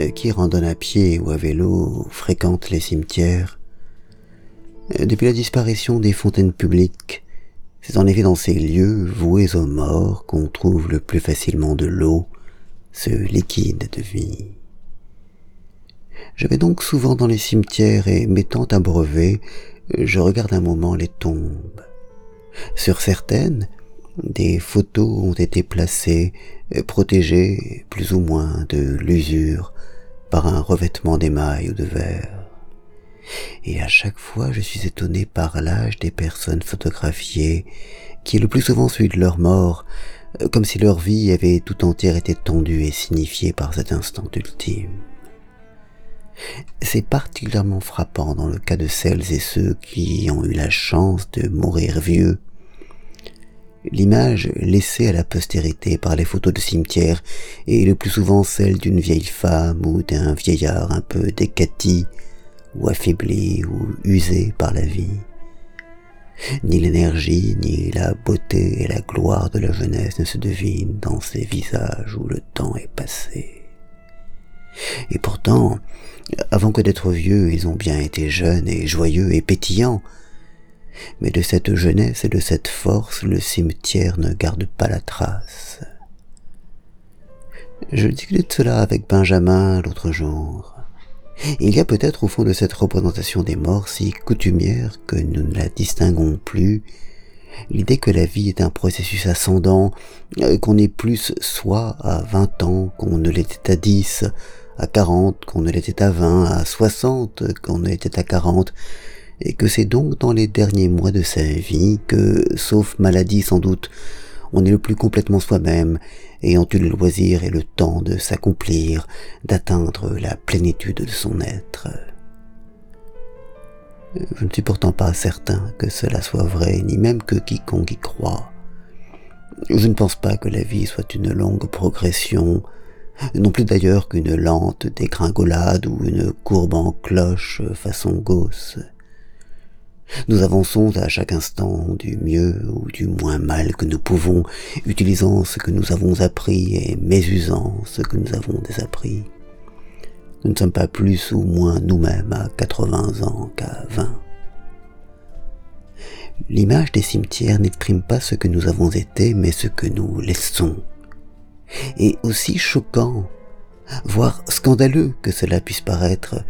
euh, qui randonne à pied ou à vélo fréquente les cimetières. Euh, depuis la disparition des fontaines publiques, c'est en effet dans ces lieux voués aux morts qu'on trouve le plus facilement de l'eau, ce liquide de vie. Je vais donc souvent dans les cimetières et m'étant abreuvé, je regarde un moment les tombes. Sur certaines, des photos ont été placées, protégées plus ou moins de l'usure par un revêtement d'émail ou de verre. Et à chaque fois je suis étonné par l'âge des personnes photographiées, qui est le plus souvent celui de leur mort, comme si leur vie avait tout entière été tendue et signifiée par cet instant ultime. C'est particulièrement frappant dans le cas de celles et ceux qui ont eu la chance de mourir vieux. L'image laissée à la postérité par les photos de cimetière est le plus souvent celle d'une vieille femme ou d'un vieillard un peu décati ou affaibli ou usé par la vie. Ni l'énergie, ni la beauté et la gloire de la jeunesse ne se devinent dans ces visages où le temps est passé. Et pourtant, avant que d'être vieux, ils ont bien été jeunes et joyeux et pétillants. Mais de cette jeunesse et de cette force, le cimetière ne garde pas la trace. Je discutais cela avec Benjamin l'autre jour. Il y a peut-être au fond de cette représentation des morts si coutumière que nous ne la distinguons plus, l'idée que la vie est un processus ascendant, euh, qu'on est plus soi à vingt ans qu'on ne l'était à dix, à 40 qu'on ne l'était à 20, à 60 qu'on ne l'était à 40, et que c'est donc dans les derniers mois de sa vie que, sauf maladie sans doute, on est le plus complètement soi-même, ayant eu le loisir et le temps de s'accomplir, d'atteindre la plénitude de son être. Je ne suis pourtant pas certain que cela soit vrai, ni même que quiconque y croit. Je ne pense pas que la vie soit une longue progression, non plus d'ailleurs qu'une lente dégringolade ou une courbe en cloche façon gausse. Nous avançons à chaque instant du mieux ou du moins mal que nous pouvons, utilisant ce que nous avons appris et mésusant ce que nous avons désappris. Nous ne sommes pas plus ou moins nous-mêmes à 80 ans qu'à 20. L'image des cimetières n'exprime pas ce que nous avons été, mais ce que nous laissons et aussi choquant, voire scandaleux que cela puisse paraître,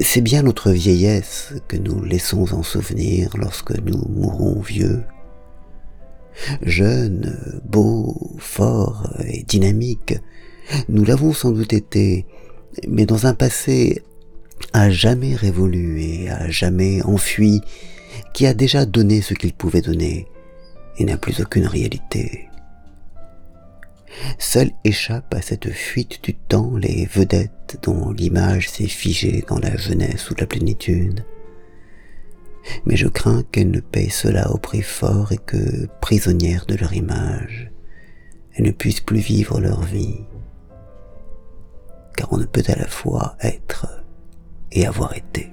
c'est bien notre vieillesse que nous laissons en souvenir lorsque nous mourrons vieux. Jeunes, beaux, forts et dynamiques, nous l'avons sans doute été, mais dans un passé à jamais révolu et à jamais enfui, qui a déjà donné ce qu'il pouvait donner et n'a plus aucune réalité. Seules échappent à cette fuite du temps les vedettes dont l'image s'est figée dans la jeunesse ou la plénitude. Mais je crains qu'elles ne payent cela au prix fort et que, prisonnières de leur image, elles ne puissent plus vivre leur vie. Car on ne peut à la fois être et avoir été.